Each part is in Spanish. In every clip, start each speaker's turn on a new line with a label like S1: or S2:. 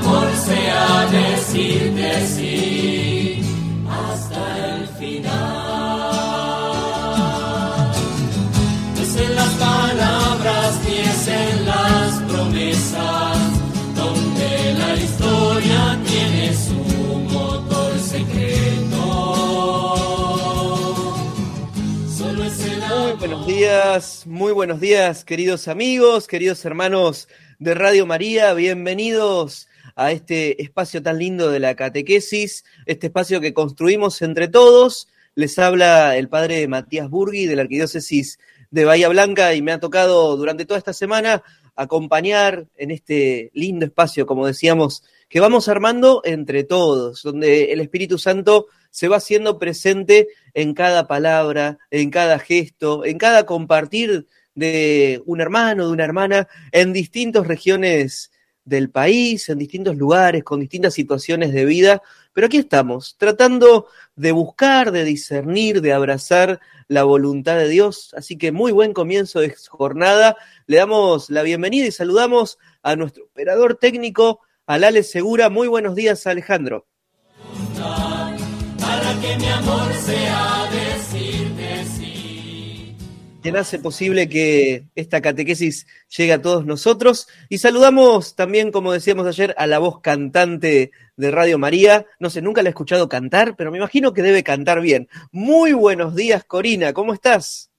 S1: amor sea decirte sí hasta el final. No es en las palabras ni es en las promesas donde la historia tiene su motor secreto. Solo es el
S2: Muy buenos días, muy buenos días, queridos amigos, queridos hermanos de Radio María, bienvenidos a este espacio tan lindo de la catequesis, este espacio que construimos entre todos. Les habla el padre Matías Burgui de la Arquidiócesis de Bahía Blanca y me ha tocado durante toda esta semana acompañar en este lindo espacio, como decíamos, que vamos armando entre todos, donde el Espíritu Santo se va haciendo presente en cada palabra, en cada gesto, en cada compartir de un hermano, de una hermana, en distintas regiones del país, en distintos lugares, con distintas situaciones de vida, pero aquí estamos, tratando de buscar, de discernir, de abrazar la voluntad de Dios. Así que muy buen comienzo de jornada. Le damos la bienvenida y saludamos a nuestro operador técnico, Alale Segura. Muy buenos días, Alejandro.
S3: para que mi amor sea.
S2: Quien hace posible que esta catequesis llegue a todos nosotros. Y saludamos también, como decíamos ayer, a la voz cantante de Radio María. No sé, nunca la he escuchado cantar, pero me imagino que debe cantar bien. Muy buenos días, Corina, ¿cómo estás?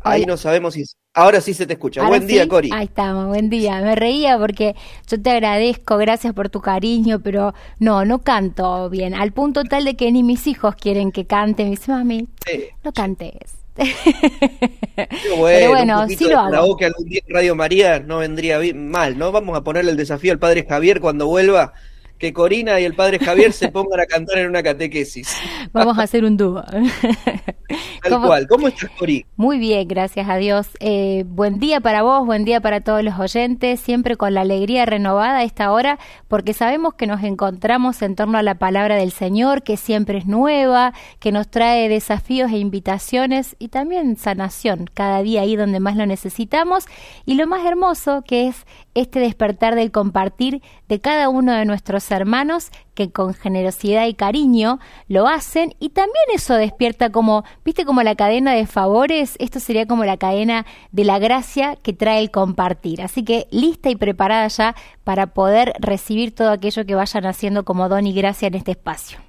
S2: Ahí no sabemos si... Ahora sí se te escucha.
S4: Ahora
S2: Buen día, Cori.
S4: Ahí estamos, buen día. Me reía porque yo te agradezco, gracias por tu cariño, pero no, no canto bien. Al punto tal de que ni mis hijos quieren que cante. Me dice, mami,
S2: Sí,
S4: no cantes.
S2: qué bueno,
S4: Pero bueno,
S2: un
S4: sí lo hago.
S2: karaoke algún día en Radio María no vendría bien- mal, ¿no? Vamos a ponerle el desafío al padre Javier cuando vuelva, que Corina y el padre Javier se pongan a cantar en una catequesis.
S4: Vamos a hacer un dúo.
S2: Tal ¿Cómo? cual. ¿Cómo estás, Cori?
S4: Muy bien, gracias a Dios. Eh, buen día para vos, buen día para todos los oyentes, siempre con la alegría renovada a esta hora, porque sabemos que nos encontramos en torno a la palabra del Señor, que siempre es nueva, que nos trae desafíos e invitaciones y también sanación, cada día ahí donde más lo necesitamos. Y lo más hermoso que es este despertar del compartir de cada uno de nuestros hermanos que con generosidad y cariño lo hacen y también eso despierta como, viste como la cadena de favores, esto sería como la cadena de la gracia que trae el compartir. Así que lista y preparada ya para poder recibir todo aquello que vayan haciendo como don y gracia en este espacio.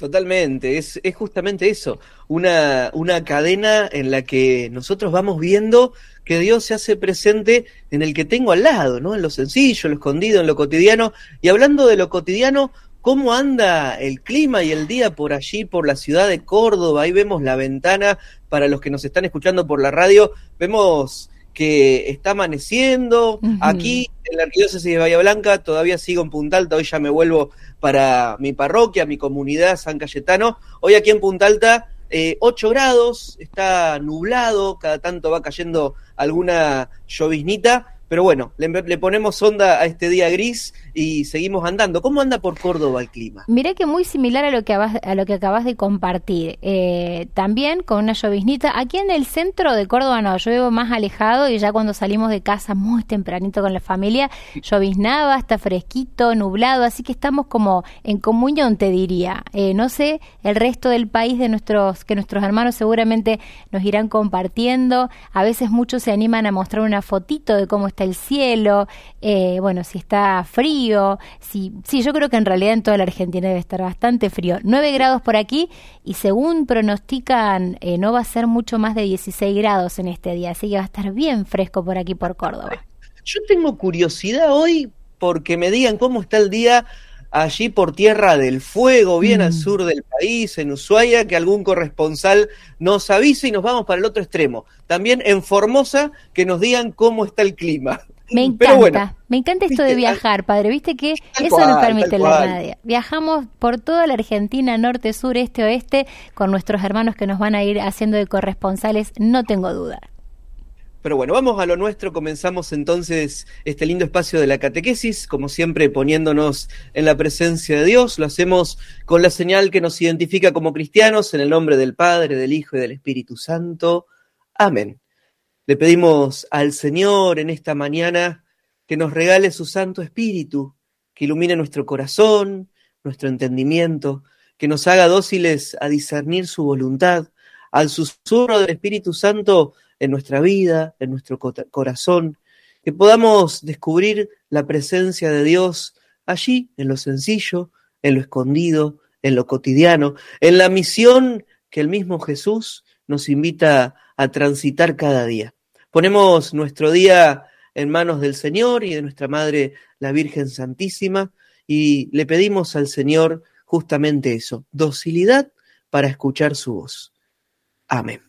S2: Totalmente, es, es justamente eso, una, una cadena en la que nosotros vamos viendo que Dios se hace presente en el que tengo al lado, ¿no? En lo sencillo, en lo escondido, en lo cotidiano. Y hablando de lo cotidiano, ¿cómo anda el clima y el día por allí, por la ciudad de Córdoba? Ahí vemos la ventana, para los que nos están escuchando por la radio, vemos que está amaneciendo. Aquí en la arquidiócesis de Bahía Blanca todavía sigo en Punta Alta, hoy ya me vuelvo para mi parroquia, mi comunidad, San Cayetano. Hoy aquí en Punta Alta, 8 eh, grados, está nublado, cada tanto va cayendo alguna lloviznita, pero bueno, le, ponemos onda a este día gris y seguimos andando. ¿Cómo anda por Córdoba el clima?
S4: Mirá que muy similar a lo que, a lo que acabas de compartir. Eh, también con una lloviznita. Aquí en el centro de Córdoba no, llueve más alejado y ya cuando salimos de casa muy tempranito con la familia, lloviznaba, está fresquito, nublado, así que estamos como en comunión, te diría. Eh, no sé, el resto del país de nuestros, que nuestros hermanos seguramente nos irán compartiendo. A veces muchos se animan a mostrar una fotito de cómo está el cielo, eh, bueno, si está frío, si, sí, yo creo que en realidad en toda la Argentina debe estar bastante frío. 9 grados por aquí y según pronostican eh, no va a ser mucho más de 16 grados en este día, así que va a estar bien fresco por aquí por Córdoba.
S2: Yo tengo curiosidad hoy porque me digan cómo está el día allí por Tierra del Fuego, bien al mm. sur del país, en Ushuaia, que algún corresponsal nos avise y nos vamos para el otro extremo. También en Formosa, que nos digan cómo está el clima.
S4: Me encanta, me encanta esto de viajar, padre. Viste que eso nos permite la radio. Viajamos por toda la Argentina, norte, sur, este, oeste, con nuestros hermanos que nos van a ir haciendo de corresponsales, no tengo duda.
S2: Pero bueno, vamos a lo nuestro. Comenzamos entonces este lindo espacio de la catequesis, como siempre poniéndonos en la presencia de Dios. Lo hacemos con la señal que nos identifica como cristianos, en el nombre del Padre, del Hijo y del Espíritu Santo. Amén. Le pedimos al Señor en esta mañana que nos regale su Santo Espíritu, que ilumine nuestro corazón, nuestro entendimiento, que nos haga dóciles a discernir su voluntad. Al susurro del Espíritu Santo en nuestra vida, en nuestro corazón, que podamos descubrir la presencia de Dios allí, en lo sencillo, en lo escondido, en lo cotidiano, en la misión que el mismo Jesús nos invita a transitar cada día. Ponemos nuestro día en manos del Señor y de nuestra Madre, la Virgen Santísima, y le pedimos al Señor justamente eso, docilidad para escuchar su voz. Amén.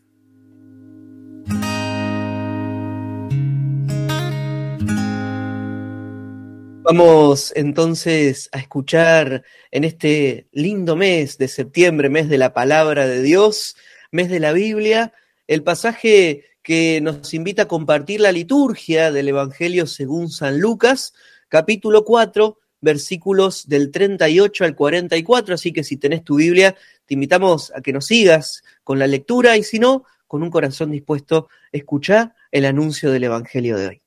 S2: Vamos entonces a escuchar en este lindo mes de septiembre, mes de la palabra de Dios, mes de la Biblia, el pasaje que nos invita a compartir la liturgia del Evangelio según San Lucas, capítulo 4, versículos del 38 al 44. Así que si tenés tu Biblia, te invitamos a que nos sigas con la lectura y si no, con un corazón dispuesto, escuchar el anuncio del Evangelio de hoy.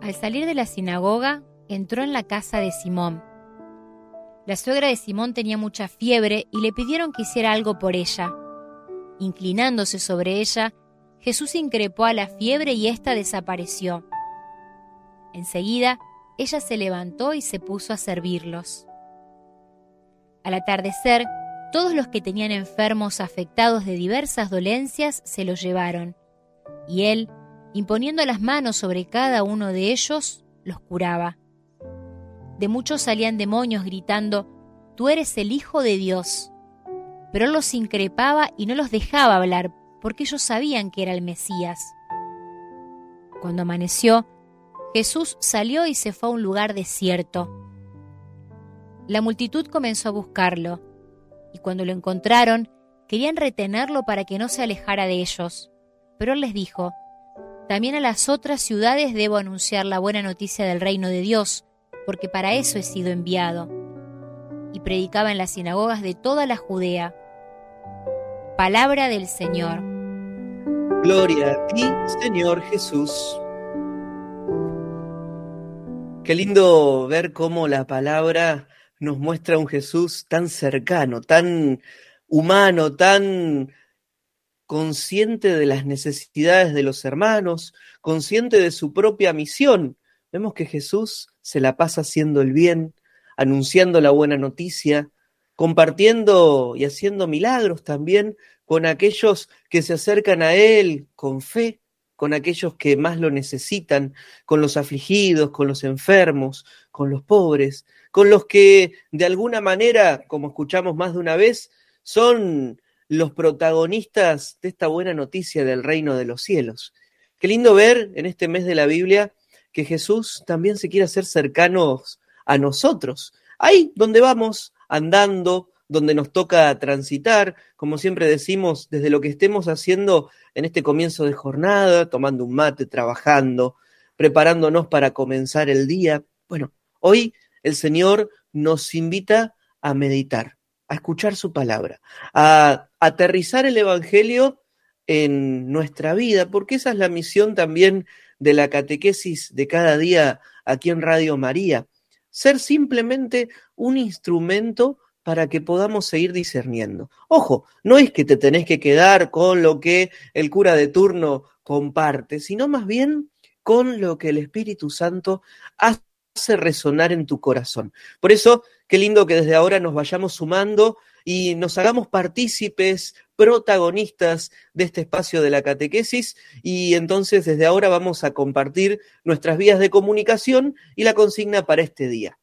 S4: Al salir de la sinagoga, entró en la casa de Simón. La suegra de Simón tenía mucha fiebre y le pidieron que hiciera algo por ella. Inclinándose sobre ella, Jesús increpó a la fiebre y ésta desapareció. Enseguida, ella se levantó y se puso a servirlos. Al atardecer, todos los que tenían enfermos afectados de diversas dolencias se los llevaron, y él, imponiendo las manos sobre cada uno de ellos, los curaba. De muchos salían demonios gritando, Tú eres el Hijo de Dios. Pero él los increpaba y no los dejaba hablar, porque ellos sabían que era el Mesías. Cuando amaneció, Jesús salió y se fue a un lugar desierto. La multitud comenzó a buscarlo, y cuando lo encontraron, querían retenerlo para que no se alejara de ellos. Pero él les dijo, también a las otras ciudades debo anunciar la buena noticia del reino de Dios, porque para eso he sido enviado. Y predicaba en las sinagogas de toda la Judea. Palabra del Señor.
S2: Gloria a ti, Señor Jesús. Qué lindo ver cómo la palabra nos muestra un Jesús tan cercano, tan humano, tan consciente de las necesidades de los hermanos, consciente de su propia misión. Vemos que Jesús se la pasa haciendo el bien, anunciando la buena noticia, compartiendo y haciendo milagros también con aquellos que se acercan a Él con fe, con aquellos que más lo necesitan, con los afligidos, con los enfermos, con los pobres, con los que de alguna manera, como escuchamos más de una vez, son los protagonistas de esta buena noticia del reino de los cielos. Qué lindo ver en este mes de la Biblia que Jesús también se quiere hacer cercanos a nosotros. Ahí donde vamos, andando, donde nos toca transitar, como siempre decimos, desde lo que estemos haciendo en este comienzo de jornada, tomando un mate, trabajando, preparándonos para comenzar el día. Bueno, hoy el Señor nos invita a meditar, a escuchar su palabra, a aterrizar el Evangelio en nuestra vida, porque esa es la misión también de la catequesis de cada día aquí en Radio María, ser simplemente un instrumento para que podamos seguir discerniendo. Ojo, no es que te tenés que quedar con lo que el cura de turno comparte, sino más bien con lo que el Espíritu Santo hace resonar en tu corazón. Por eso, qué lindo que desde ahora nos vayamos sumando y nos hagamos partícipes, protagonistas de este espacio de la catequesis y entonces desde ahora vamos a compartir nuestras vías de comunicación y la consigna para este día.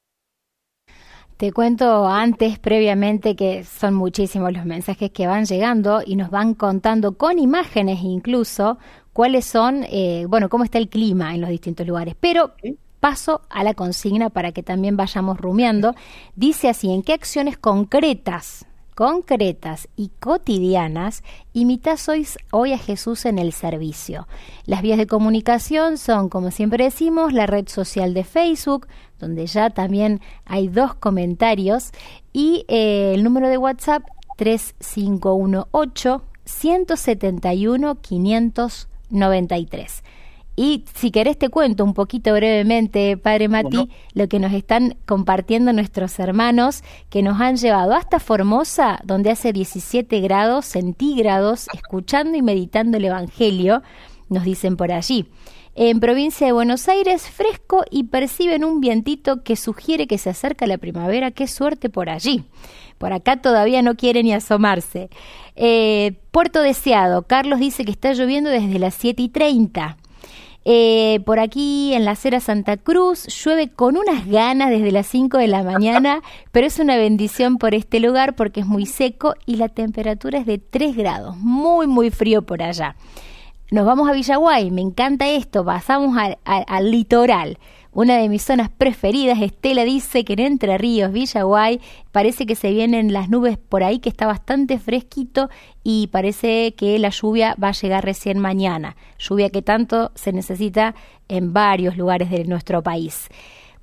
S4: Te cuento antes, previamente, que son muchísimos los mensajes que van llegando y nos van contando con imágenes incluso cuáles son, eh, bueno, cómo está el clima en los distintos lugares. Pero paso a la consigna para que también vayamos rumiando. Dice así, ¿en qué acciones concretas concretas y cotidianas, imitas hoy, hoy, a Jesús en el servicio. Las vías de comunicación son, como siempre decimos, la red social de Facebook, donde ya también hay dos comentarios, y eh, el número de WhatsApp 3518 171 593. Y si querés te cuento un poquito brevemente, Padre Mati, lo que nos están compartiendo nuestros hermanos que nos han llevado hasta Formosa, donde hace 17 grados centígrados, escuchando y meditando el Evangelio, nos dicen por allí. En provincia de Buenos Aires, fresco y perciben un vientito que sugiere que se acerca la primavera. Qué suerte por allí. Por acá todavía no quiere ni asomarse. Eh, Puerto Deseado, Carlos dice que está lloviendo desde las 7 y 30. Eh, por aquí en la acera Santa Cruz llueve con unas ganas desde las 5 de la mañana, pero es una bendición por este lugar porque es muy seco y la temperatura es de 3 grados, muy muy frío por allá. Nos vamos a Villaguay, me encanta esto, pasamos al litoral. Una de mis zonas preferidas, Estela dice que en Entre Ríos, Villaguay, parece que se vienen las nubes por ahí, que está bastante fresquito y parece que la lluvia va a llegar recién mañana. Lluvia que tanto se necesita en varios lugares de nuestro país.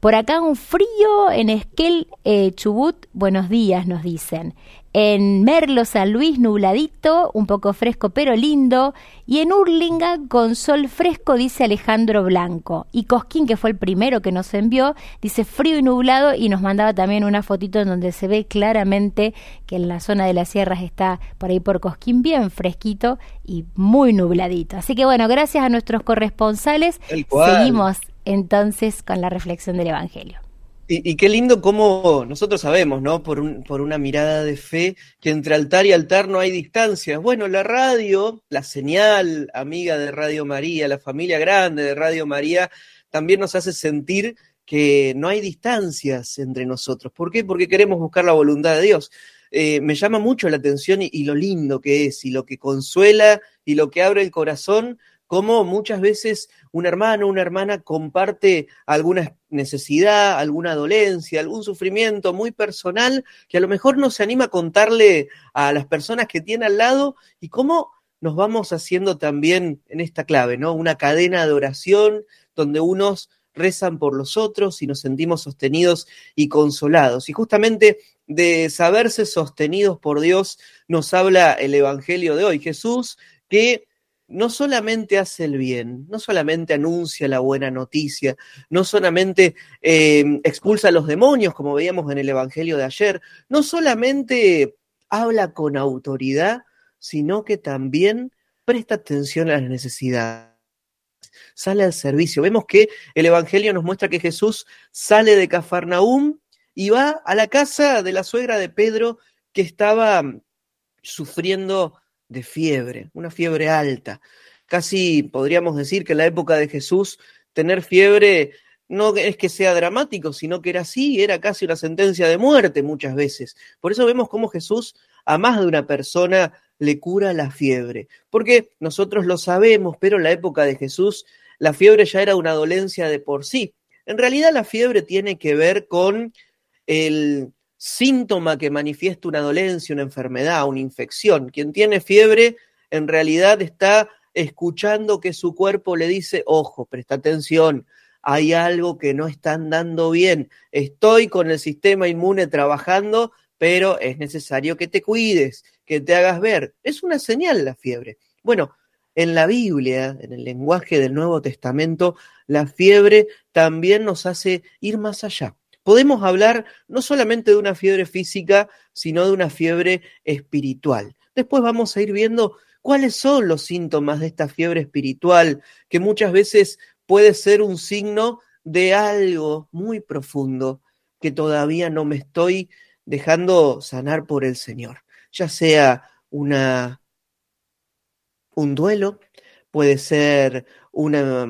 S4: Por acá un frío en Esquel, eh, Chubut, buenos días nos dicen. En Merlo, San Luis, nubladito, un poco fresco pero lindo. Y en Urlinga, con sol fresco, dice Alejandro Blanco. Y Cosquín, que fue el primero que nos envió, dice frío y nublado y nos mandaba también una fotito en donde se ve claramente que en la zona de las sierras está por ahí por Cosquín bien fresquito y muy nubladito. Así que bueno, gracias a nuestros corresponsales. Seguimos entonces con la reflexión del Evangelio.
S2: Y, qué lindo cómo nosotros sabemos, ¿no? Por, un, por una mirada de fe, que entre altar y altar no hay distancias. Bueno, la radio, la señal amiga de Radio María, la familia grande de Radio María, también nos hace sentir que no hay distancias entre nosotros. ¿Por qué? Porque queremos buscar la voluntad de Dios. Eh, me llama mucho la atención y, lo lindo que es, y lo que consuela y lo que abre el corazón cómo muchas veces un hermano, una hermana comparte alguna necesidad, alguna dolencia, algún sufrimiento muy personal que a lo mejor no se anima a contarle a las personas que tiene al lado y cómo nos vamos haciendo también en esta clave, ¿no? Una cadena de oración donde unos rezan por los otros y nos sentimos sostenidos y consolados. Y justamente de saberse sostenidos por Dios nos habla el Evangelio de hoy. Jesús que no solamente hace el bien, no solamente anuncia la buena noticia, no solamente eh, expulsa a los demonios, como veíamos en el Evangelio de ayer, no solamente habla con autoridad, sino que también presta atención a las necesidades sale al servicio. Vemos que el Evangelio nos muestra que Jesús sale de Cafarnaúm y va a la casa de la suegra de Pedro que estaba sufriendo de fiebre, una fiebre alta. Casi podríamos decir que en la época de Jesús tener fiebre no es que sea dramático, sino que era así, era casi una sentencia de muerte muchas veces. Por eso vemos cómo Jesús a más de una persona le cura la fiebre. Porque nosotros lo sabemos, pero en la época de Jesús la fiebre ya era una dolencia de por sí. En realidad la fiebre tiene que ver con el síntoma que manifiesta una dolencia, una enfermedad, una infección. Quien tiene fiebre en realidad está escuchando que su cuerpo le dice, ojo, presta atención, hay algo que no está andando bien, estoy con el sistema inmune trabajando, pero es necesario que te cuides, que te hagas ver. Es una señal la fiebre. Bueno, en la Biblia, en el lenguaje del Nuevo Testamento, la fiebre también nos hace ir más allá. Podemos hablar no solamente de una fiebre física, sino de una fiebre espiritual. Después vamos a ir viendo cuáles son los síntomas de esta fiebre espiritual, que muchas veces puede ser un signo de algo muy profundo que todavía no me estoy dejando sanar por el Señor, ya sea un duelo, puede ser una,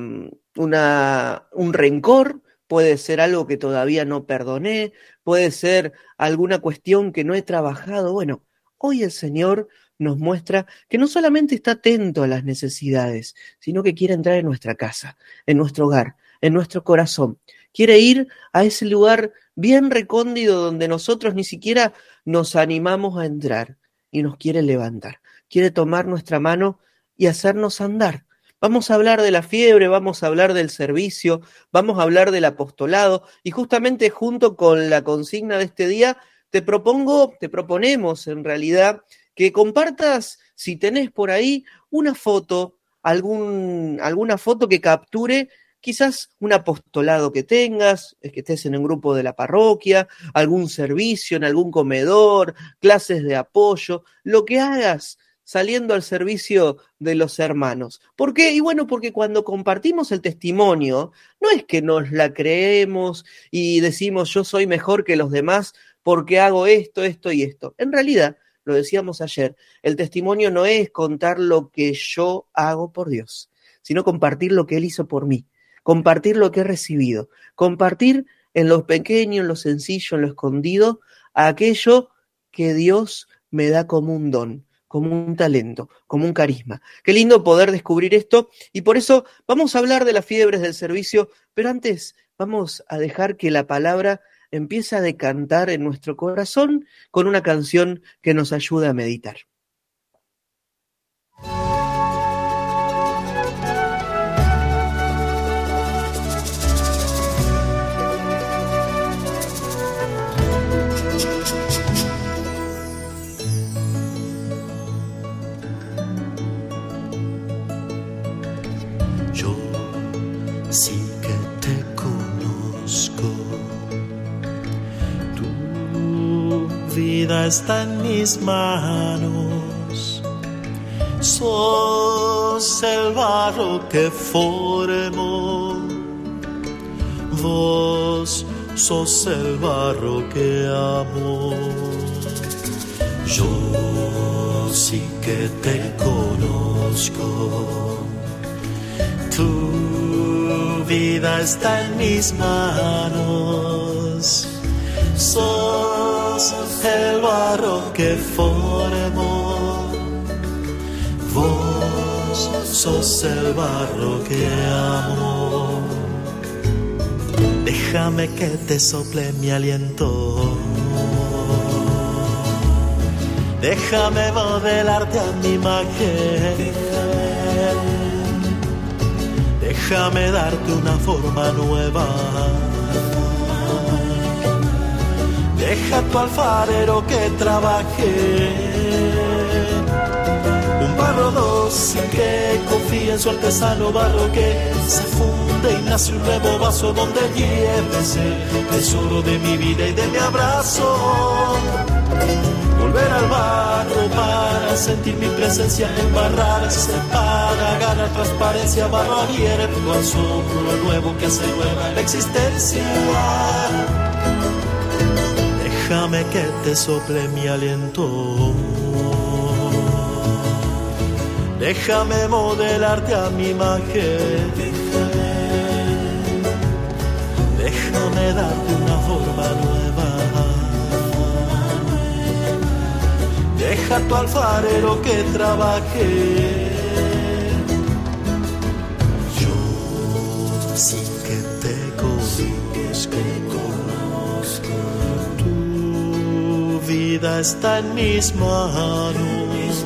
S2: un rencor, puede ser algo que todavía no perdoné, puede ser alguna cuestión que no he trabajado. Bueno, hoy el Señor nos muestra que no solamente está atento a las necesidades, sino que quiere entrar en nuestra casa, en nuestro hogar, en nuestro corazón. Quiere ir a ese lugar bien recóndido donde nosotros ni siquiera nos animamos a entrar y nos quiere levantar. Quiere tomar nuestra mano y hacernos andar. Vamos a hablar de la fiebre, vamos a hablar del servicio, vamos a hablar del apostolado. Y justamente junto con la consigna de este día te propongo, te proponemos en realidad que compartas, si tenés por ahí, una foto, algún, alguna foto que capture quizás un apostolado que tengas, que estés en un grupo de la parroquia, algún servicio en algún comedor, clases de apoyo, lo que hagas saliendo al servicio de los hermanos. ¿Por qué? Y bueno, porque cuando compartimos el testimonio, no es que nos la creemos y decimos yo soy mejor que los demás porque hago esto, esto y esto. En realidad, lo decíamos ayer, el testimonio no es contar lo que yo hago por Dios, sino compartir lo que Él hizo por mí compartir lo que he recibido, compartir en lo pequeño, en lo sencillo, en lo escondido, aquello que Dios me da como un don, como un talento, como un carisma. Qué lindo poder descubrir esto y por eso vamos a hablar de las fiebres del servicio, pero antes vamos a dejar que la palabra empiece a decantar en nuestro corazón con una canción que nos ayuda a meditar.
S5: Está en mis manos. Sos el barro que formó. Vos sos el barro que amo. Yo sí que te conozco. Tu vida está en mis manos. Sos el barro que formó. Vos sos el barro que amo. Déjame que te sople mi aliento. Déjame modelarte a mi imagen. Déjame darte una forma nueva. Deja tu alfarero que trabaje. Un barro dócil que confía en su artesano, barro que se funde y nace un nuevo vaso donde lleves el tesoro de mi vida y de mi abrazo volver al barro para sentir mi presencia, embarrarse para ganar transparencia, barro abierto soplo nuevo que hace nueva la existencia. Déjame que te sople mi aliento. Déjame modelarte a mi imagen. Déjame darte una forma nueva. Deja tu alfarero que trabaje. Vida está en mis manos.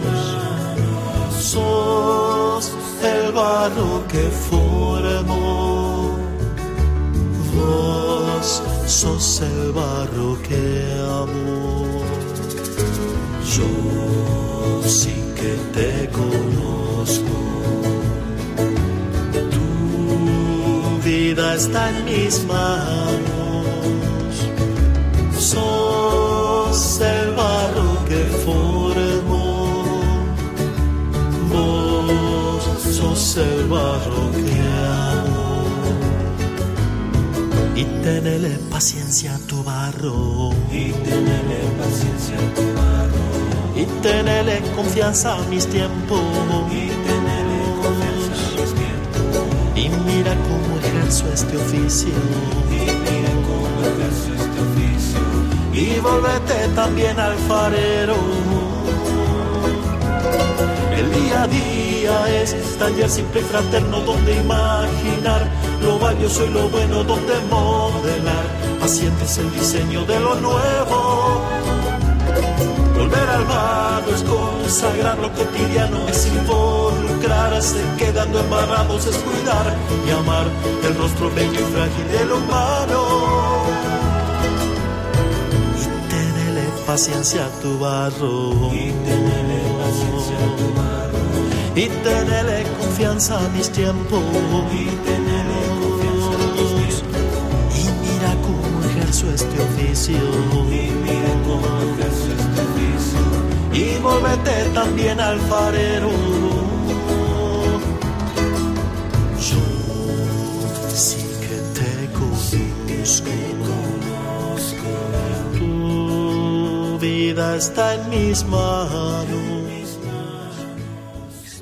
S5: Sos el barro que formo. Vos sos el barro que amo. Yo sí que te conozco. Tu vida está en mis manos. El barro que amo. Y tenele paciencia a tu barro.
S1: Y tenele paciencia a tu barro.
S5: Y tenele confianza a mis tiempos.
S1: Y tenele confianza a mis tiempos.
S5: Y mira cómo ejerzo este oficio.
S1: Y mira cómo ejerzo este oficio.
S5: Y volvete también alfarero. El día a día es taller simple y fraterno donde imaginar lo valioso y lo bueno donde modelar. Paciente el diseño de lo nuevo. Volver al barro es consagrar lo cotidiano, es involucrarse, quedando embarrados es cuidar y amar el rostro bello y frágil del humano. Y paciencia a tu barro.
S1: Y tenele
S5: Y tenele confianza a mis tiempos.
S1: Y tenele confianza a mis tiempos.
S5: Y mira cómo ejerzo este oficio.
S1: Y mira cómo ejerzo este oficio.
S5: Y volvete también alfarero. Yo sí que te conozco. Tu vida está en mis manos.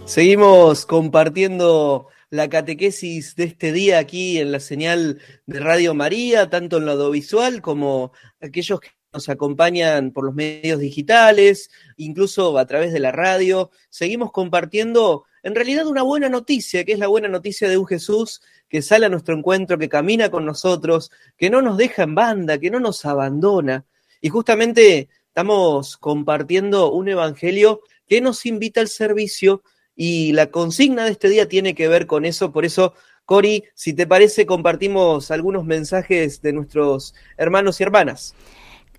S2: Seguimos compartiendo la catequesis de este día aquí en la señal de Radio María, tanto en lo audiovisual como aquellos que nos acompañan por los medios digitales, incluso a través de la radio. Seguimos compartiendo en realidad una buena noticia, que es la buena noticia de un Jesús que sale a nuestro encuentro, que camina con nosotros, que no nos deja en banda, que no nos abandona. Y justamente estamos compartiendo un evangelio que nos invita al servicio y la consigna de este día tiene que ver con eso. Por eso, Cori, si te parece, compartimos algunos mensajes de nuestros hermanos y hermanas.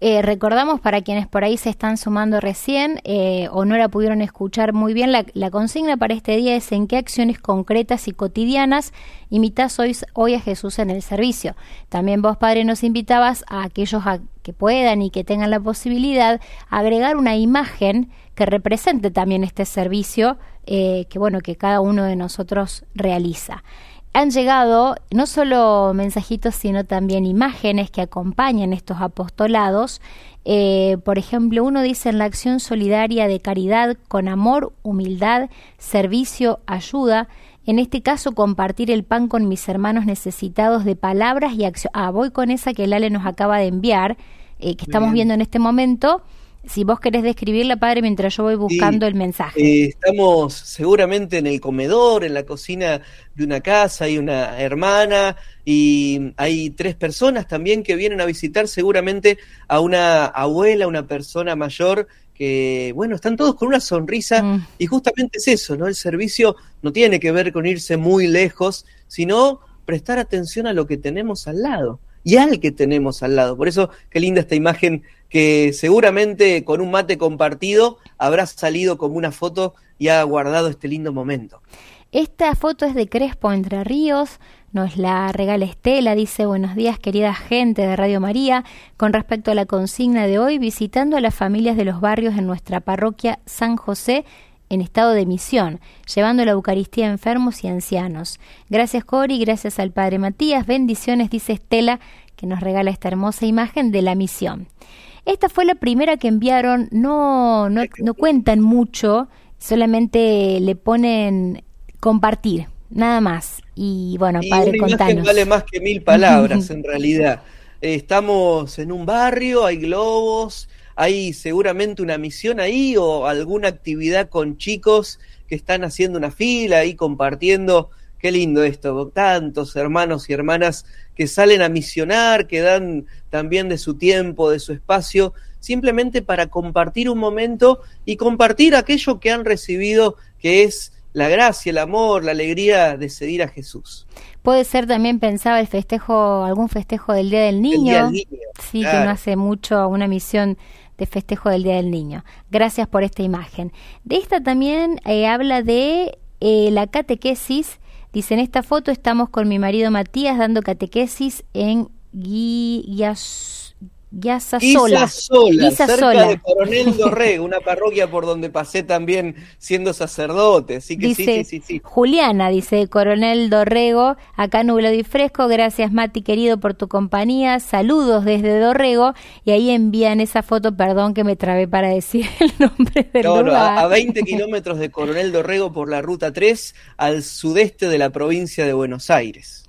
S4: Eh, recordamos para quienes por ahí se están sumando recién eh, o no la pudieron escuchar muy bien, la, la, consigna para este día es en qué acciones concretas y cotidianas imitas hoy, hoy a Jesús en el servicio. También vos, Padre, nos invitabas a aquellos a, que puedan y que tengan la posibilidad agregar una imagen que represente también este servicio eh, que bueno que cada uno de nosotros realiza han llegado no solo mensajitos, sino también imágenes que acompañan estos apostolados. Eh, por ejemplo, uno dice en la acción solidaria de caridad con amor, humildad, servicio, ayuda. En este caso, compartir el pan con mis hermanos necesitados de palabras y acción. Ah, voy con esa que Lale nos acaba de enviar, eh, que estamos
S2: Bien.
S4: viendo en este momento. Si vos querés describirla, padre, mientras yo voy buscando el mensaje.
S2: Eh, estamos seguramente en el comedor, en la cocina de una casa, hay una hermana y hay tres personas también que vienen a visitar seguramente a una abuela, una persona mayor que, bueno, están todos con una sonrisa mm. y justamente es eso, ¿no? El servicio no tiene que ver con irse muy lejos, sino prestar atención a lo que tenemos al lado y al que tenemos al lado. Por eso, qué linda esta imagen que seguramente con un mate compartido habrá salido como una foto y ha guardado este lindo momento.
S4: Esta foto es de Crespo Entre Ríos, nos la regala Estela, dice buenos días querida gente de Radio María, con respecto a la consigna de hoy, visitando a las familias de los barrios en nuestra parroquia San José en estado de misión, llevando la Eucaristía a enfermos y ancianos. Gracias Cori, gracias al Padre Matías, bendiciones, dice Estela, que nos regala esta hermosa imagen de la misión. Esta fue la primera que enviaron, no, no, no cuentan mucho, solamente le ponen compartir, nada más. Y bueno, padre,
S2: una imagen vale más que mil palabras, en realidad. Estamos en un barrio, hay globos, hay seguramente una misión ahí o alguna actividad con chicos que están haciendo una fila ahí compartiendo. Qué lindo esto, tantos hermanos y hermanas que salen a misionar, que dan también de su tiempo, de su espacio, simplemente para compartir un momento y compartir aquello que han recibido, que es la gracia, el amor, la alegría de seguir a Jesús.
S4: Puede ser también pensaba el festejo, algún festejo del Día del Niño. sí, que no hace mucho una misión de festejo del Día del Niño. Gracias por esta imagen. De esta también eh, habla de eh, la catequesis. Dice, en esta foto estamos con mi marido Matías dando catequesis en Guías Guiasa
S2: Sola. cerca de Coronel Dorrego, una parroquia por donde pasé también siendo sacerdote. Así que sí, sí, sí, sí,
S4: Juliana, dice Coronel Dorrego, acá nublado y fresco. Gracias, Mati, querido, por tu compañía. Saludos desde Dorrego. Y ahí envían esa foto, perdón que me trabé para decir el nombre del no, lugar.
S2: No, a 20 kilómetros de Coronel Dorrego por la ruta 3, al sudeste de la provincia de Buenos Aires.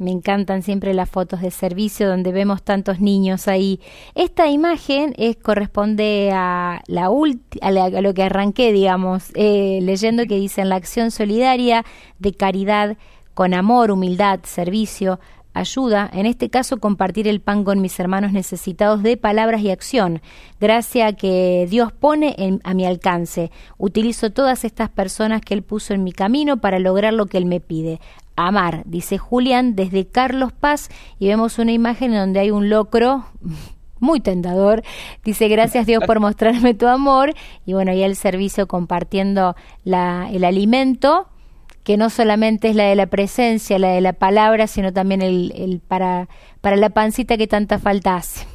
S4: Me encantan siempre las fotos de servicio donde vemos tantos niños ahí. Esta imagen es, corresponde a, la a, lo que arranqué, digamos, eh, leyendo que dicen la acción solidaria de caridad con amor, humildad, servicio, ayuda, en este caso compartir el pan con mis hermanos necesitados de palabras y acción, gracias a que Dios pone a mi alcance. Utilizo todas estas personas que Él puso en mi camino para lograr lo que Él me pide amar, dice Julián desde Carlos Paz y vemos una imagen en donde hay un locro muy tentador. Dice, gracias Dios por mostrarme tu amor. Y bueno, ya el servicio compartiendo la, el alimento, que no solamente es la de la presencia, la de la palabra, sino también el, el para, para la pancita que tanta falta hace.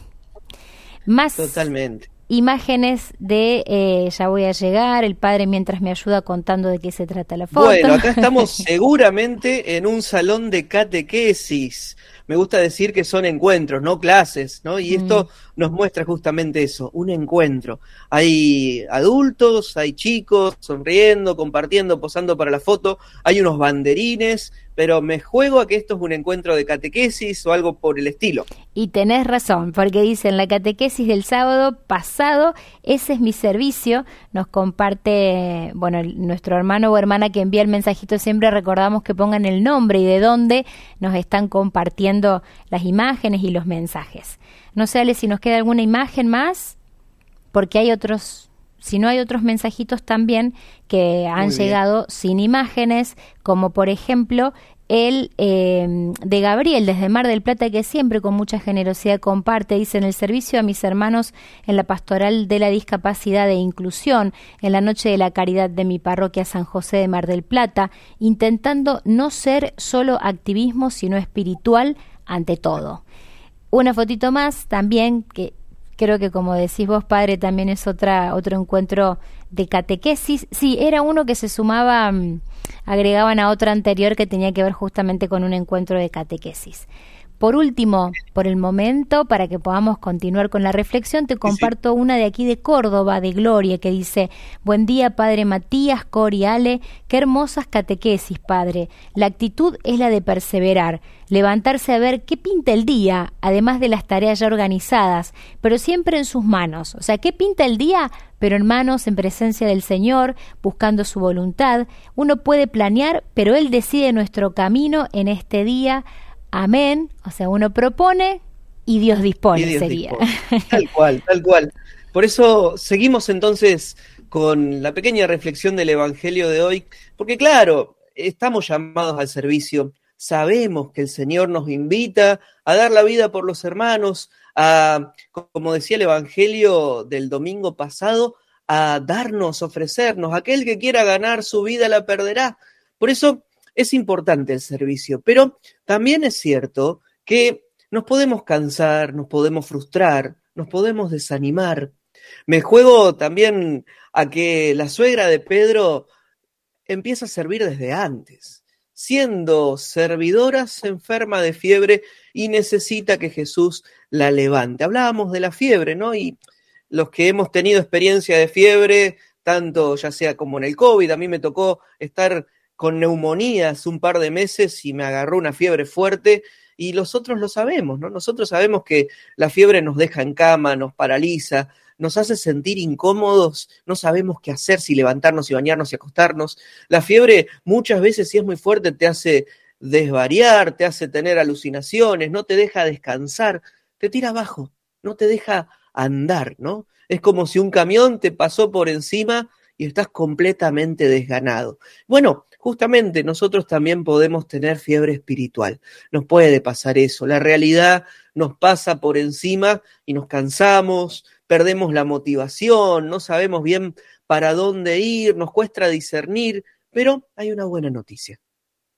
S4: Más,
S2: Totalmente
S4: imágenes de eh, ya voy a llegar, el padre mientras me ayuda contando de qué se trata la foto.
S2: Bueno, acá estamos seguramente en un salón de catequesis. Me gusta decir que son encuentros, no clases, ¿no? Y esto mm. nos muestra justamente eso, un encuentro. Hay adultos, hay chicos sonriendo, compartiendo, posando para la foto, hay unos banderines, pero me juego a que esto es un encuentro de catequesis o algo por el estilo.
S4: Y tenés razón, porque dicen la catequesis del sábado pasado, ese es mi servicio, nos comparte, bueno, nuestro hermano o hermana que envía el mensajito, siempre recordamos que pongan el nombre y de dónde nos están compartiendo las imágenes y los mensajes. No sé, Ale, si nos queda alguna imagen más, porque hay otros si no hay otros mensajitos también que han llegado sin imágenes, como por ejemplo el eh, de Gabriel desde Mar del Plata, que siempre con mucha generosidad comparte, dice, en el servicio a mis hermanos en la pastoral de la discapacidad e inclusión, en la noche de la caridad de mi parroquia San José de Mar del Plata, intentando no ser solo activismo, sino espiritual ante todo. Una fotito más también que Creo que como decís vos, padre, también es otra, otro encuentro de catequesis. Sí, era uno que se sumaba, mm, agregaban a otro anterior que tenía que ver justamente con un encuentro de catequesis. Por último, por el momento, para que podamos continuar con la reflexión, te comparto una de aquí de Córdoba, de Gloria, que dice, Buen día, Padre Matías, Cori, Ale, qué hermosas catequesis, Padre. La actitud es la de perseverar, levantarse a ver qué pinta el día, además de las tareas ya organizadas, pero siempre en sus manos. O sea, ¿qué pinta el día? Pero en manos, en presencia del Señor, buscando su voluntad. Uno puede planear, pero Él decide nuestro camino en este día Amén. O sea, uno propone y Dios dispone, sería.
S2: Tal cual, tal cual. Por eso seguimos entonces con la pequeña reflexión del Evangelio de hoy, porque claro, estamos llamados al servicio, sabemos que el Señor nos invita a dar la vida por los hermanos, a, como decía el Evangelio del domingo pasado, a darnos, ofrecernos. Aquel que quiera ganar su vida la perderá. Por eso es importante el servicio, pero también es cierto que nos podemos cansar, nos podemos frustrar, nos podemos desanimar. Me juego también a que la suegra de Pedro empieza a servir desde antes. Siendo servidora, se enferma de fiebre y necesita que Jesús la levante. Hablábamos de la fiebre, ¿no? Y los que hemos tenido experiencia de fiebre, tanto ya sea como en el COVID, a mí me tocó estar con neumonías un par de meses y me agarró una fiebre fuerte y los otros lo sabemos, ¿no? Nosotros sabemos que la fiebre nos deja en cama, nos paraliza, nos hace sentir incómodos, no sabemos qué hacer, si levantarnos y bañarnos y acostarnos. La fiebre muchas veces, si es muy fuerte, te hace desvariar, te hace tener alucinaciones, no te deja descansar, te tira abajo, no te deja andar, ¿no? Es como si un camión te pasó por encima y estás completamente desganado. Bueno, justamente nosotros también podemos tener fiebre espiritual. Nos puede pasar eso. La realidad nos pasa por encima y nos cansamos, perdemos la motivación, no sabemos bien para dónde ir, nos cuesta discernir, pero hay una buena noticia.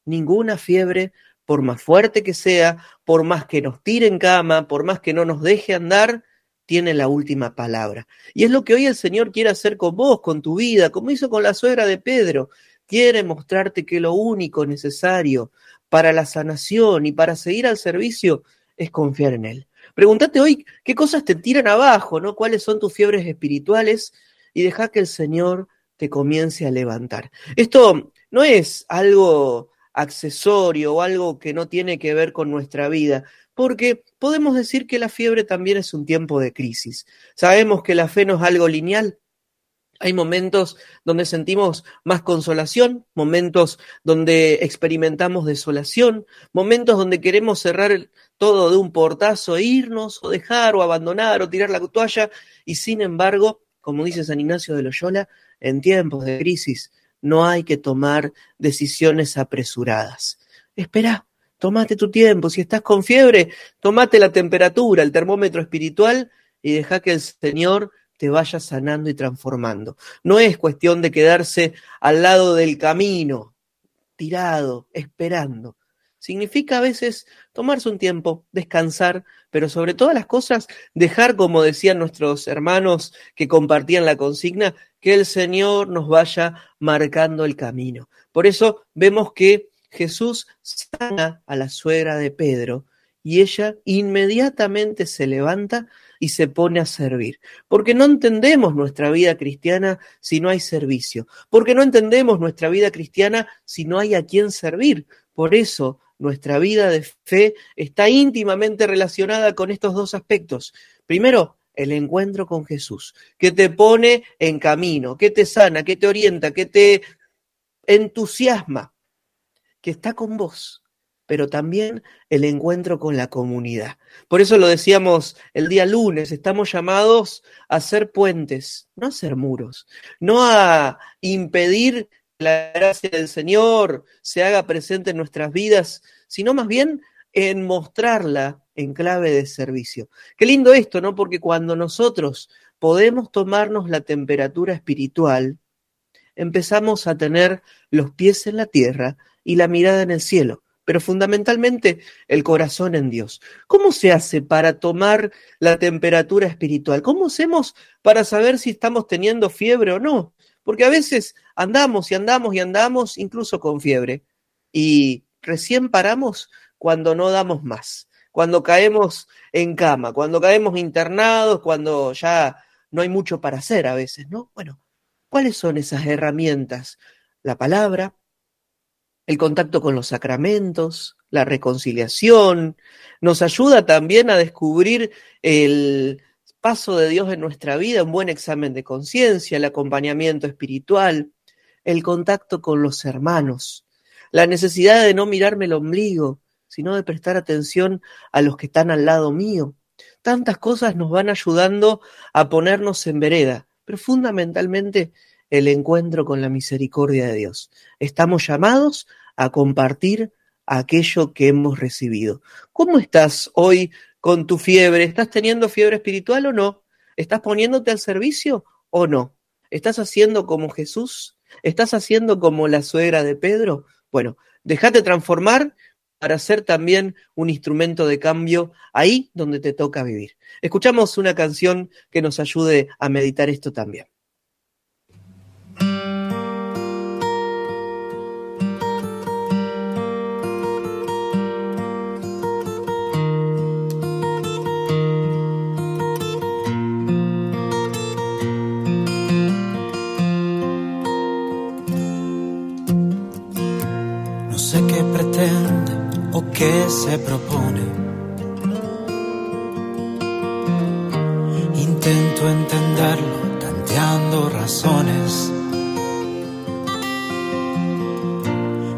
S2: Ninguna fiebre, por más fuerte que sea, por más que nos tire en cama, por más que no nos deje andar, tiene la última palabra. Y es lo que hoy el Señor quiere hacer con vos, con tu vida, como hizo con la suegra de Pedro quiere mostrarte que lo único necesario para la sanación y para seguir al servicio es confiar en Él. Pregúntate hoy qué cosas te tiran abajo, ¿no? ¿Cuáles son tus fiebres espirituales? Y deja que el Señor te comience a levantar. Esto no es algo accesorio o algo que no tiene que ver con nuestra vida, porque podemos decir que la fiebre también es un tiempo de crisis. Sabemos que la fe no es algo lineal, hay momentos donde sentimos más consolación, momentos donde experimentamos desolación, momentos donde queremos cerrar todo de un portazo, e irnos o dejar o abandonar o tirar la toalla y sin embargo, como dice San Ignacio de Loyola, en tiempos de crisis no hay que tomar decisiones apresuradas. Espera, tómate tu tiempo, si estás con fiebre, tómate la temperatura, el termómetro espiritual y deja que el Señor te vaya sanando y transformando. No es cuestión de quedarse al lado del camino, tirado, esperando. Significa a veces tomarse un tiempo, descansar, pero sobre todas las cosas dejar, como decían nuestros hermanos que compartían la consigna, que el Señor nos vaya marcando el camino. Por eso vemos que Jesús sana a la suegra de Pedro y ella inmediatamente se levanta y se pone a servir. Porque no entendemos nuestra vida cristiana si no hay servicio. Porque no entendemos nuestra vida cristiana si no hay a quien servir. Por eso nuestra vida de fe está íntimamente relacionada con estos dos aspectos. Primero, el encuentro con Jesús, que te pone en camino, que te sana, que te orienta, que te entusiasma, que está con vos pero también el encuentro con la comunidad. Por eso lo decíamos el día lunes, estamos llamados a ser puentes, no a ser muros, no a impedir que la gracia del Señor se haga presente en nuestras vidas, sino más bien en mostrarla en clave de servicio. Qué lindo esto, ¿no? Porque cuando nosotros podemos tomarnos la temperatura espiritual, empezamos a tener los pies en la tierra y la mirada en el cielo pero fundamentalmente el corazón en Dios. ¿Cómo se hace para tomar la temperatura espiritual? ¿Cómo hacemos para saber si estamos teniendo fiebre o no? Porque a veces andamos y andamos y andamos incluso con fiebre y recién paramos cuando no damos más, cuando caemos en cama, cuando caemos internados, cuando ya no hay mucho para hacer a veces, ¿no? Bueno, ¿cuáles son esas herramientas? La palabra, el contacto con los sacramentos, la reconciliación, nos ayuda también a descubrir el paso de Dios en nuestra vida, un buen examen de conciencia, el acompañamiento espiritual, el contacto con los hermanos, la necesidad de no mirarme el ombligo, sino de prestar atención a los que están al lado mío. Tantas cosas nos van ayudando a ponernos en vereda, pero fundamentalmente el encuentro con la misericordia de Dios. Estamos llamados a compartir aquello que hemos recibido. ¿Cómo estás hoy con tu fiebre? ¿Estás teniendo fiebre espiritual o no? ¿Estás poniéndote al servicio o no? ¿Estás haciendo como Jesús? ¿Estás haciendo como la suegra de Pedro? Bueno, déjate transformar para ser también un instrumento de cambio ahí donde te toca vivir. Escuchamos una canción que nos ayude a meditar esto también.
S6: Que se propone. Intento entenderlo tanteando razones.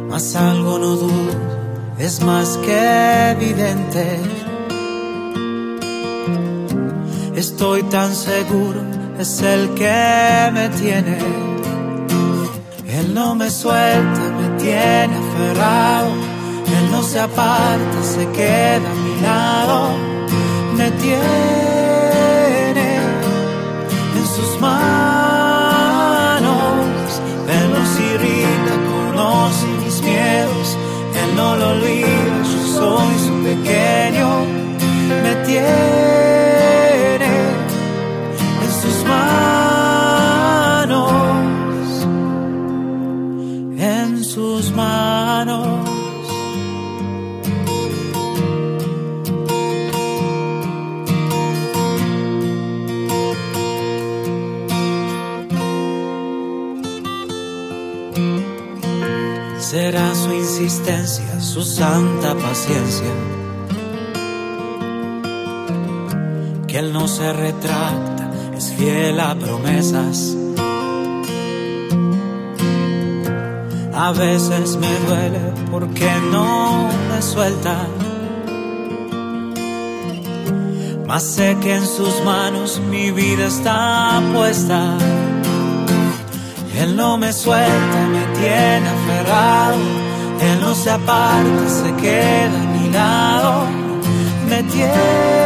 S6: Mas algo no dudo, es más que evidente. Estoy tan seguro, es el que me tiene. Él no me suelta, me tiene aferrado no se aparta, se queda a mi lado, me tiene en sus manos. Él nos irrita, conoce mis miedos, Él no lo olvida, yo soy su pequeño, me tiene su santa paciencia. Que Él no se retracta, es fiel a promesas. A veces me duele porque no me suelta. Mas sé que en sus manos mi vida está puesta él no me suelta, me tiene aferrado. Él no se aparta, se queda a mi lado. Me tiene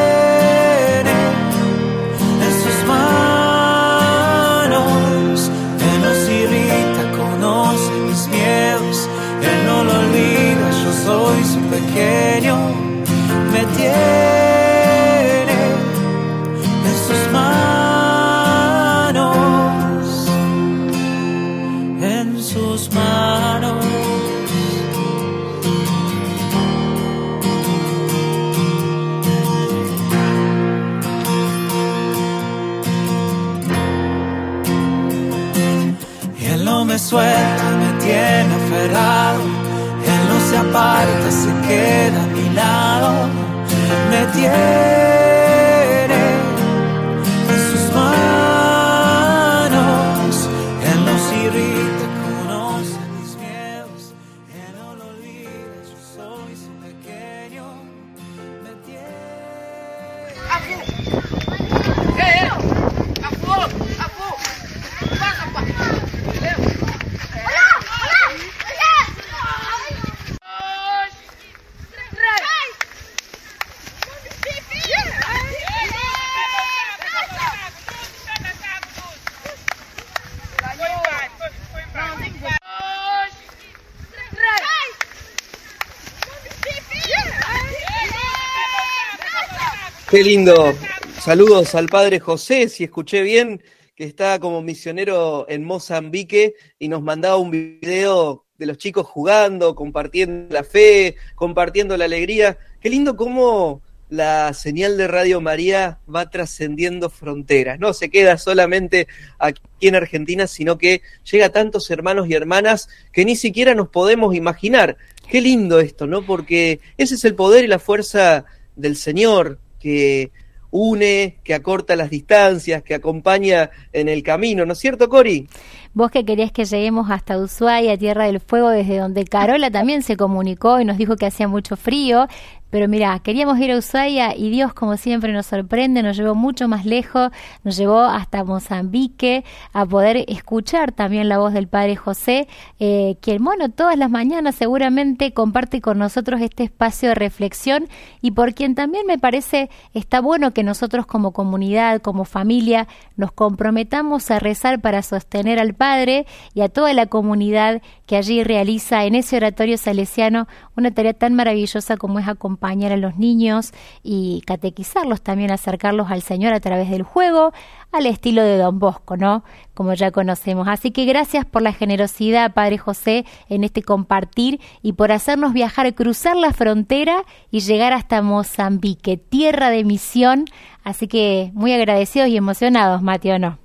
S2: Qué lindo. Saludos al padre José, si escuché bien, que está como misionero en Mozambique y nos mandaba un video de los chicos jugando, compartiendo la fe, compartiendo la alegría. Qué lindo cómo la señal de Radio María va trascendiendo fronteras, no se queda solamente aquí en Argentina, sino que llega a tantos hermanos y hermanas que ni siquiera nos podemos imaginar. Qué lindo esto, ¿no? Porque ese es el poder y la fuerza del Señor que une, que acorta las distancias, que acompaña en el camino, ¿no es cierto, Cori?
S4: Vos que querías que lleguemos hasta Ushuaia, Tierra del Fuego, desde donde Carola también se comunicó y nos dijo que hacía mucho frío. Pero mira, queríamos ir a Ushuaia y Dios, como siempre, nos sorprende, nos llevó mucho más lejos, nos llevó hasta Mozambique a poder escuchar también la voz del Padre José, eh, quien, bueno, todas las mañanas seguramente comparte con nosotros este espacio de reflexión y por quien también me parece está bueno que nosotros como comunidad, como familia, nos comprometamos a rezar para sostener al Padre y a toda la comunidad que allí realiza en ese oratorio salesiano una tarea tan maravillosa como es acompañar a los niños y catequizarlos también, acercarlos al Señor a través del juego, al estilo de Don Bosco, ¿no? Como ya conocemos. Así que gracias por la generosidad, Padre José, en este compartir y por hacernos viajar, cruzar la frontera y llegar hasta Mozambique, tierra de misión. Así que muy agradecidos y emocionados, Mateo, ¿no?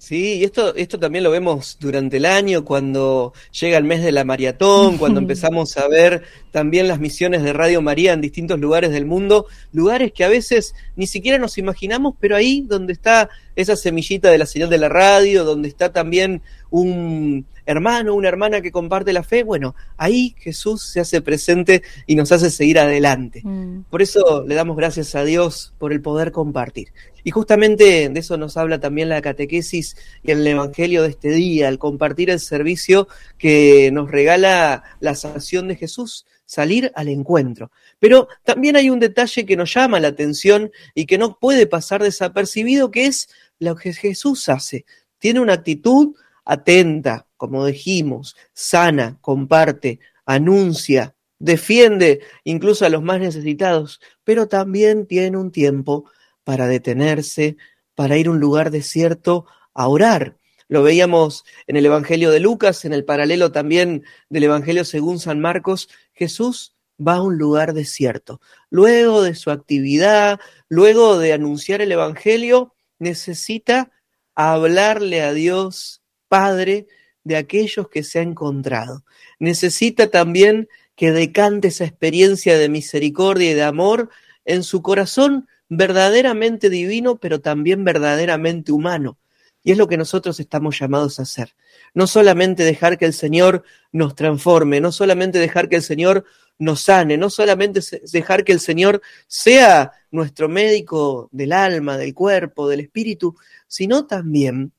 S2: Sí, y esto, esto también lo vemos durante el año, cuando llega el mes de la maratón, cuando empezamos a ver también las misiones de Radio María en distintos lugares del mundo, lugares que a veces ni siquiera nos imaginamos, pero ahí donde está esa semillita de la señal de la radio, donde está también un hermano, una hermana que comparte la fe, bueno, ahí Jesús se hace presente y nos hace seguir adelante. Mm. Por eso le damos gracias a Dios por el poder compartir. Y justamente de eso nos habla también la catequesis y el Evangelio de este día, al compartir el servicio que nos regala la salvación de Jesús, salir al encuentro. Pero también hay un detalle que nos llama la atención y que no puede pasar desapercibido, que es lo que Jesús hace. Tiene una actitud atenta, como dijimos, sana, comparte, anuncia, defiende incluso a los más necesitados, pero también tiene un tiempo para detenerse, para ir a un lugar desierto a orar. Lo veíamos en el Evangelio de Lucas, en el paralelo también del Evangelio según San Marcos, Jesús va a un lugar desierto. Luego de su actividad, luego de anunciar el Evangelio, necesita hablarle a Dios Padre de aquellos que se ha encontrado. Necesita también que decante esa experiencia de misericordia y de amor en su corazón verdaderamente divino, pero también verdaderamente humano. Y es lo que nosotros estamos llamados a hacer. No solamente dejar que el Señor nos transforme, no solamente dejar que el Señor nos sane, no solamente dejar que el Señor sea nuestro médico del alma, del cuerpo, del espíritu, sino también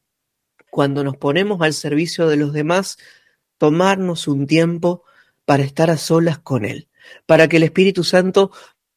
S2: cuando nos ponemos al servicio de los demás, tomarnos un tiempo para estar a solas con Él, para que el Espíritu Santo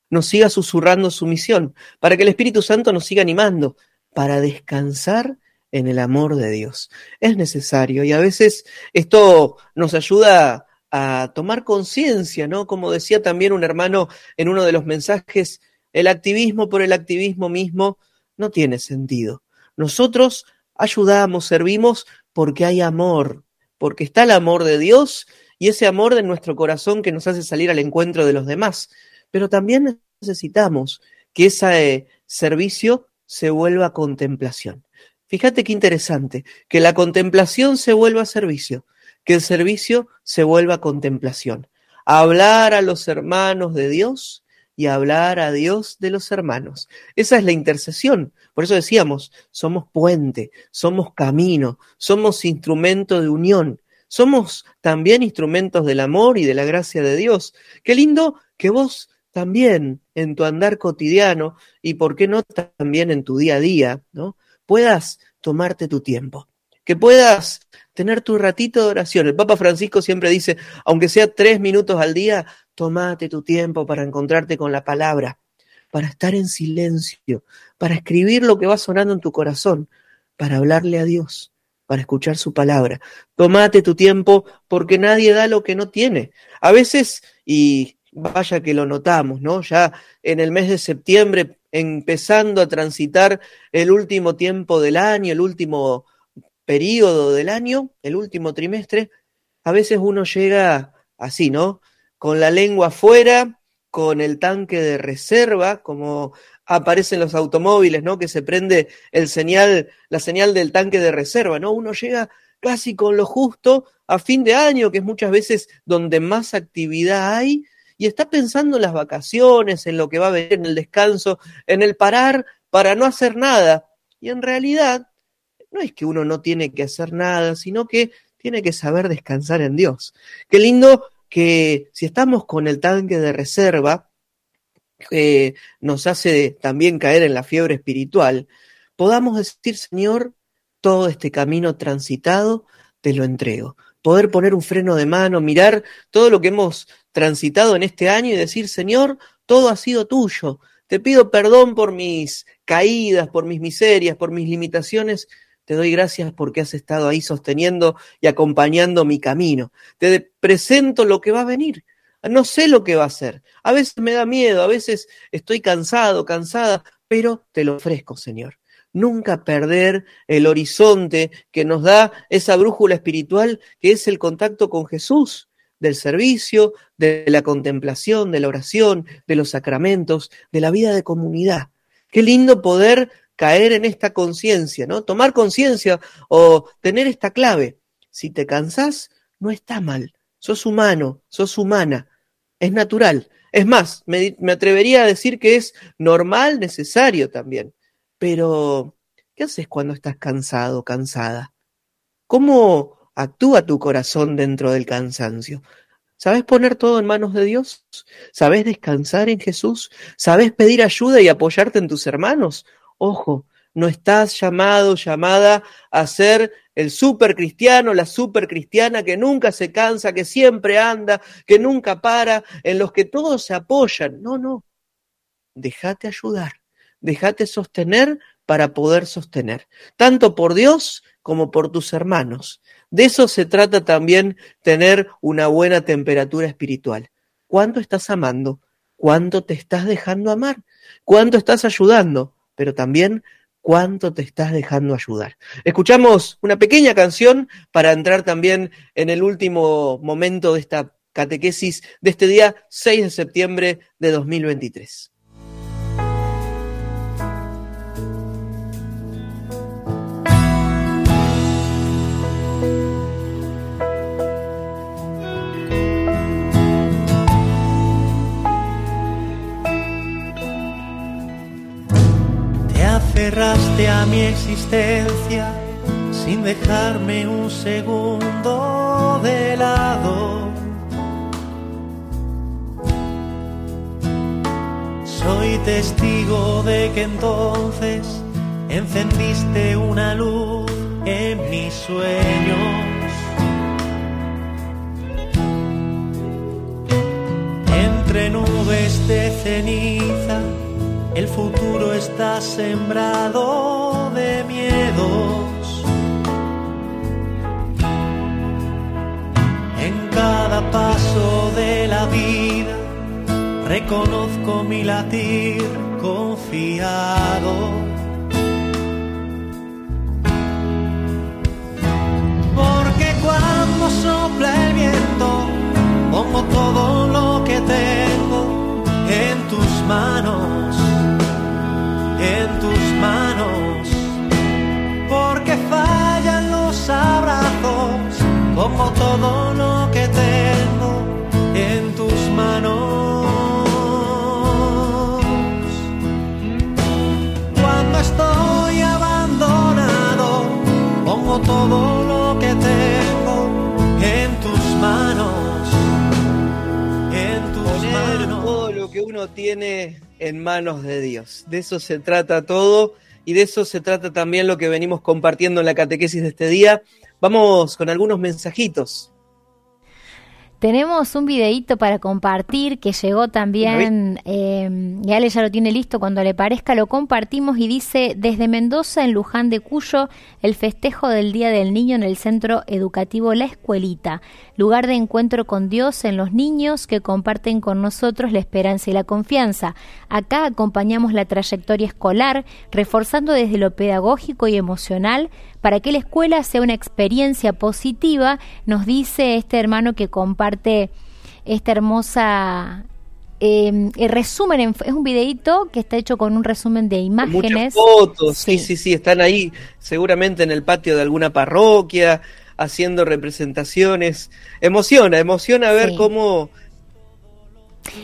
S2: nos siga susurrando su misión, para que el Espíritu Santo nos siga animando, para descansar en el amor de Dios. Es necesario y a veces esto nos ayuda a tomar conciencia, ¿no? Como decía también un hermano en uno de los mensajes, el activismo por el activismo mismo no tiene sentido. Nosotros ayudamos, servimos porque hay amor, porque está el amor de Dios y ese amor de nuestro corazón que nos hace salir al encuentro de los demás. Pero también necesitamos que ese servicio se vuelva contemplación. Fíjate qué interesante, que la contemplación se vuelva servicio, que el servicio se vuelva contemplación. Hablar a los hermanos de Dios y hablar a Dios de los hermanos. Esa es la intercesión. Por eso decíamos, somos puente, somos camino, somos instrumento de unión, somos también instrumentos del amor y de la gracia de Dios. Qué lindo que vos también en tu andar cotidiano y por qué no también en tu día a día, ¿no? Puedas tomarte tu tiempo, que puedas tener tu ratito de oración. El Papa Francisco siempre dice, aunque sea tres minutos al día, tomate tu tiempo para encontrarte con la palabra, para estar en silencio, para escribir lo que va sonando en tu corazón, para hablarle a Dios, para escuchar su palabra. Tomate tu tiempo porque nadie da lo que no tiene. A veces, y vaya que lo notamos, ¿no? Ya en el mes de septiembre, empezando a transitar el último tiempo del año, el último periodo del año, el último trimestre, a veces uno llega así, ¿no? Con la lengua afuera, con el tanque de reserva, como aparecen los automóviles, ¿no? Que se prende el señal, la señal del tanque de reserva, ¿no? Uno llega casi con lo justo a fin de año, que es muchas veces donde más actividad hay, y está pensando en las vacaciones, en lo que va a venir, en el descanso, en el parar para no hacer nada. Y en realidad, no es que uno no tiene que hacer nada, sino que tiene que saber descansar en Dios. Qué lindo que si estamos con el tanque de reserva, que nos hace también caer en la fiebre espiritual, podamos decir, Señor, todo este camino transitado, te lo entrego. Poder poner un freno de mano, mirar todo lo que hemos transitado en este año y decir, Señor, todo ha sido tuyo. Te pido perdón por mis caídas, por mis miserias, por mis limitaciones. Te doy gracias porque has estado ahí sosteniendo y acompañando mi camino. Te presento lo que va a venir. No sé lo que va a ser. A veces me da miedo, a veces estoy cansado, cansada, pero te lo ofrezco, Señor. Nunca perder el horizonte que nos da esa brújula espiritual que es el contacto con Jesús, del servicio, de la contemplación, de la oración, de los sacramentos, de la vida de comunidad. Qué lindo poder caer en esta conciencia, ¿no? Tomar conciencia o tener esta clave. Si te cansás, no está mal. Sos humano, sos humana es natural. Es más, me, atrevería a decir que es normal, necesario también. Pero, ¿qué haces cuando estás cansado, cansada? ¿Cómo actúa tu corazón dentro del cansancio? ¿Sabes poner todo en manos de Dios? ¿Sabes descansar en Jesús? ¿Sabes pedir ayuda y apoyarte en tus hermanos? Ojo, no estás llamado, llamada a ser el super cristiano, la super cristiana que nunca se cansa, que siempre anda, que nunca para, en los que todos se apoyan. No, no. Déjate ayudar, déjate sostener para poder sostener, tanto por Dios como por tus hermanos. De eso se trata también tener una buena temperatura espiritual. ¿Cuánto estás amando? ¿Cuánto te estás dejando amar? ¿Cuánto estás ayudando? Pero también cuánto te estás dejando ayudar. Escuchamos una pequeña canción para entrar también en el último momento de esta catequesis de este día 6 de septiembre de 2023.
S7: Aferraste a mi existencia sin dejarme un segundo de lado. Soy testigo de que entonces encendiste una luz en mis sueños. Entre nubes de ceniza el futuro está sembrado de miedos. En cada paso de la vida reconozco mi latir confiado. Porque cuando sopla el viento, pongo todo lo que tengo en tus manos en tus manos, porque fallan los abrazos, como todo lo que tengo en tus manos. Cuando estoy abandonado, pongo todo
S2: uno tiene en manos de Dios. De eso se trata todo y de eso se trata también lo que venimos compartiendo en la catequesis de este día. Vamos con algunos mensajitos.
S4: Tenemos un videíto para compartir que llegó también, eh, Ale ya lo tiene listo, cuando le parezca lo compartimos y dice, desde Mendoza, en Luján de Cuyo, el festejo del Día del Niño en el Centro Educativo La Escuelita, lugar de encuentro con Dios en los niños que comparten con nosotros la esperanza y la confianza. Acá acompañamos la trayectoria escolar, reforzando desde lo pedagógico y emocional para que la escuela sea una experiencia positiva, nos dice este hermano que comparte esta hermosa eh, resumen, es un videito que está hecho con un resumen de imágenes.
S2: Muchas fotos, sí. sí, sí, están ahí seguramente en el patio de alguna parroquia, haciendo representaciones. Emociona, emociona ver sí. cómo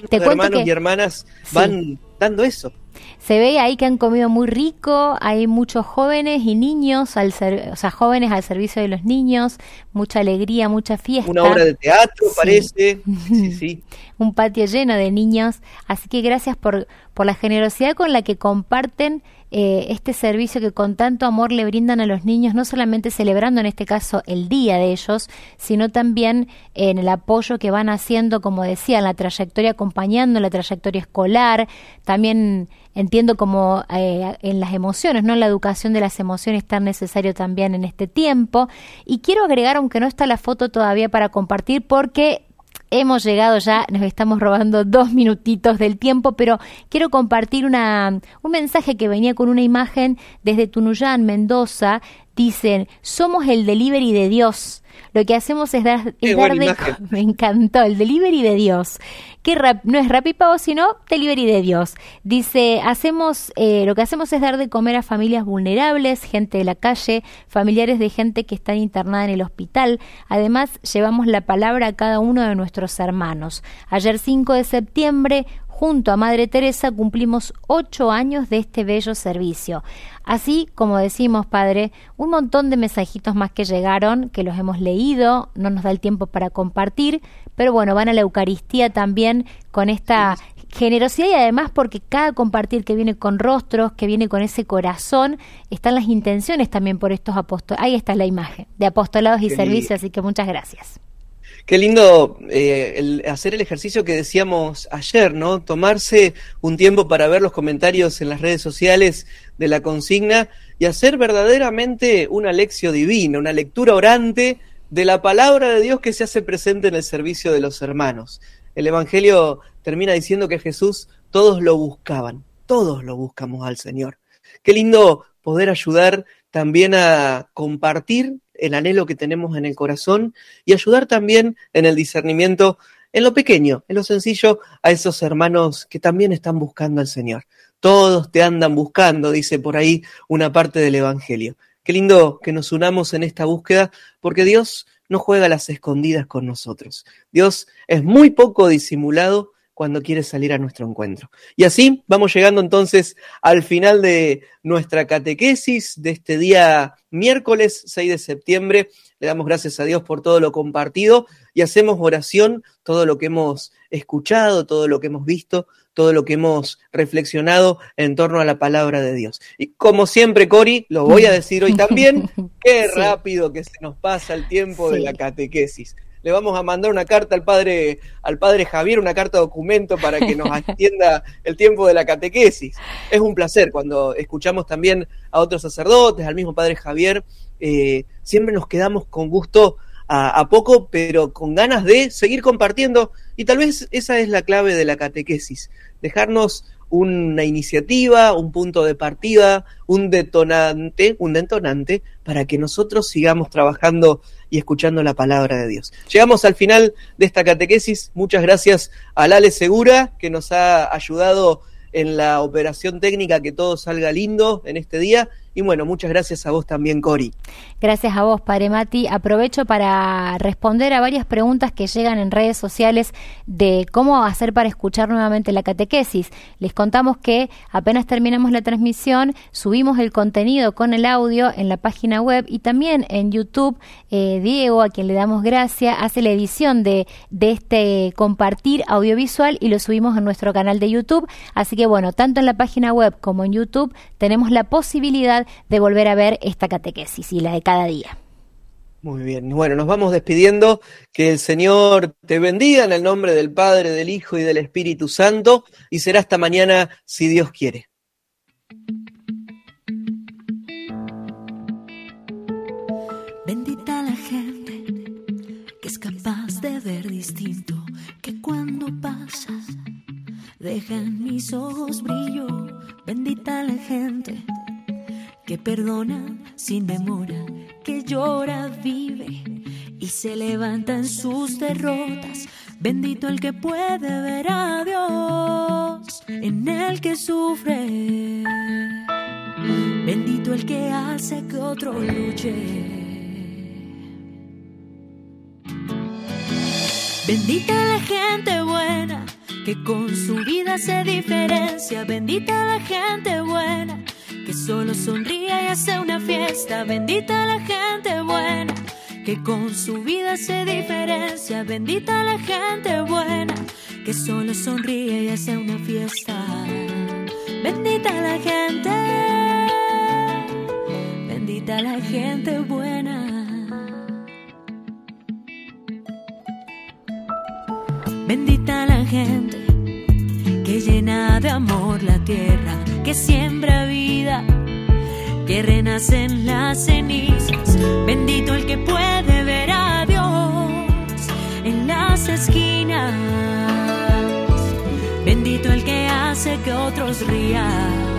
S4: Te
S2: hermanos
S4: que,
S2: y hermanas van sí. dando eso.
S4: Se ve ahí que han comido muy rico, hay muchos jóvenes y niños, al o sea, jóvenes al servicio de los niños, mucha alegría, mucha fiesta.
S2: Una obra de teatro, sí. parece. Sí, sí.
S4: Un patio lleno de niños. Así que gracias por, por la generosidad con la que comparten eh, este servicio que con tanto amor le brindan a los niños, no solamente celebrando en este caso el día de ellos, sino también en el apoyo que van haciendo, como decía, en la trayectoria, acompañando la trayectoria escolar, también entiendo como eh, en las emociones, ¿no? La educación de las emociones tan necesario también en este tiempo. Y quiero agregar, aunque no está la foto todavía para compartir, porque hemos llegado ya, nos estamos robando dos minutitos del tiempo, pero quiero compartir una, un mensaje que venía con una imagen desde Tunuyán, Mendoza. Dicen, somos el delivery de Dios. Lo que hacemos es dar, es dar de, me encantó, el delivery de Dios. Que rap, no es Rapipago, sino delivery de Dios. Dice, hacemos, eh, lo que hacemos es dar de comer a familias vulnerables, gente de la calle, familiares de gente que está internada en el hospital. Además, llevamos la palabra a cada uno de nuestros hermanos. Ayer 5 de septiembre, junto a Madre Teresa cumplimos ocho años de este bello servicio. Así como decimos, Padre, un montón de mensajitos más que llegaron, que los hemos leído, no nos da el tiempo para compartir, pero bueno, van a la Eucaristía también con esta generosidad y además porque cada compartir que viene con rostros, que viene con ese corazón, están las intenciones también por estos apóstoles. Ahí está la imagen de apostolados y servicios, así que muchas gracias.
S2: Qué lindo eh, hacer el ejercicio que decíamos ayer, ¿no? Tomarse un tiempo para ver los comentarios en las redes sociales de la consigna y hacer verdaderamente una lección divina, una lectura orante de la palabra de Dios que se hace presente en el servicio de los hermanos. El Evangelio termina diciendo que Jesús todos lo buscaban, todos lo buscamos al Señor. Qué lindo poder ayudar también a compartir el anhelo que tenemos en el corazón y ayudar también en el discernimiento en lo pequeño, en lo sencillo, a esos hermanos que también están buscando al Señor. Todos te andan buscando, dice por ahí una parte del Evangelio. Qué lindo que nos unamos en esta búsqueda, porque Dios no juega a las escondidas con nosotros. Dios es muy poco disimulado cuando quiere salir a nuestro encuentro. Y así vamos llegando entonces al final de nuestra catequesis de este día miércoles 6 de septiembre. Le damos gracias a Dios por todo lo compartido y hacemos oración, todo lo que hemos escuchado, todo lo que hemos visto, todo lo que hemos reflexionado en torno a la palabra de Dios. Y como siempre, Cori, lo voy a decir hoy también, qué sí. rápido que se nos pasa el tiempo sí. de la catequesis le vamos a mandar una carta al padre, al padre Javier, una carta documento para que nos atienda el tiempo de la catequesis. Es un placer cuando escuchamos también a otros sacerdotes, al mismo padre Javier, eh, siempre nos quedamos con gusto a, a, poco, pero con ganas de seguir compartiendo. Y tal vez esa es la clave de la catequesis, dejarnos una iniciativa, un punto de partida, un detonante, un detonante para que nosotros sigamos trabajando y escuchando la palabra de Dios. Llegamos al final de esta catequesis. Muchas gracias a Lale Segura, que nos ha ayudado en la operación técnica que todo salga lindo en este día. Y bueno, muchas gracias a vos también, Cori.
S4: Gracias a vos, Padre Mati. Aprovecho para responder a varias preguntas que llegan en redes sociales de cómo hacer para escuchar nuevamente la catequesis. Les contamos que apenas terminamos la transmisión, subimos el contenido con el audio en la página web y también en YouTube. Eh, Diego, a quien le damos gracias, hace la edición de, de este compartir audiovisual y lo subimos en nuestro canal de YouTube. Así que bueno, tanto en la página web como en YouTube tenemos la posibilidad de volver a ver esta catequesis y la de cada día.
S2: Muy bien, bueno, nos vamos despidiendo. Que el Señor te bendiga en el nombre del Padre, del Hijo y del Espíritu Santo. Y será hasta mañana si Dios quiere.
S8: Bendita la gente que es capaz de ver distinto, que cuando pasa deja en mis ojos brillo. Bendita la gente que perdona sin demora, que llora, vive y se levanta en sus derrotas. Bendito el que puede ver a Dios en el que sufre. Bendito el que hace que otro luche. Bendita la gente buena que con su vida se diferencia. Bendita la gente buena que solo sonríe y hace una fiesta. Bendita la gente buena, que con su vida se diferencia. Bendita la gente buena, que solo sonríe y hace una fiesta. Bendita la gente, bendita la gente buena. Bendita la gente que llena de amor la tierra que siembra vida, que renace en las cenizas. Bendito el que puede ver a Dios en las esquinas. Bendito el que hace que otros rían.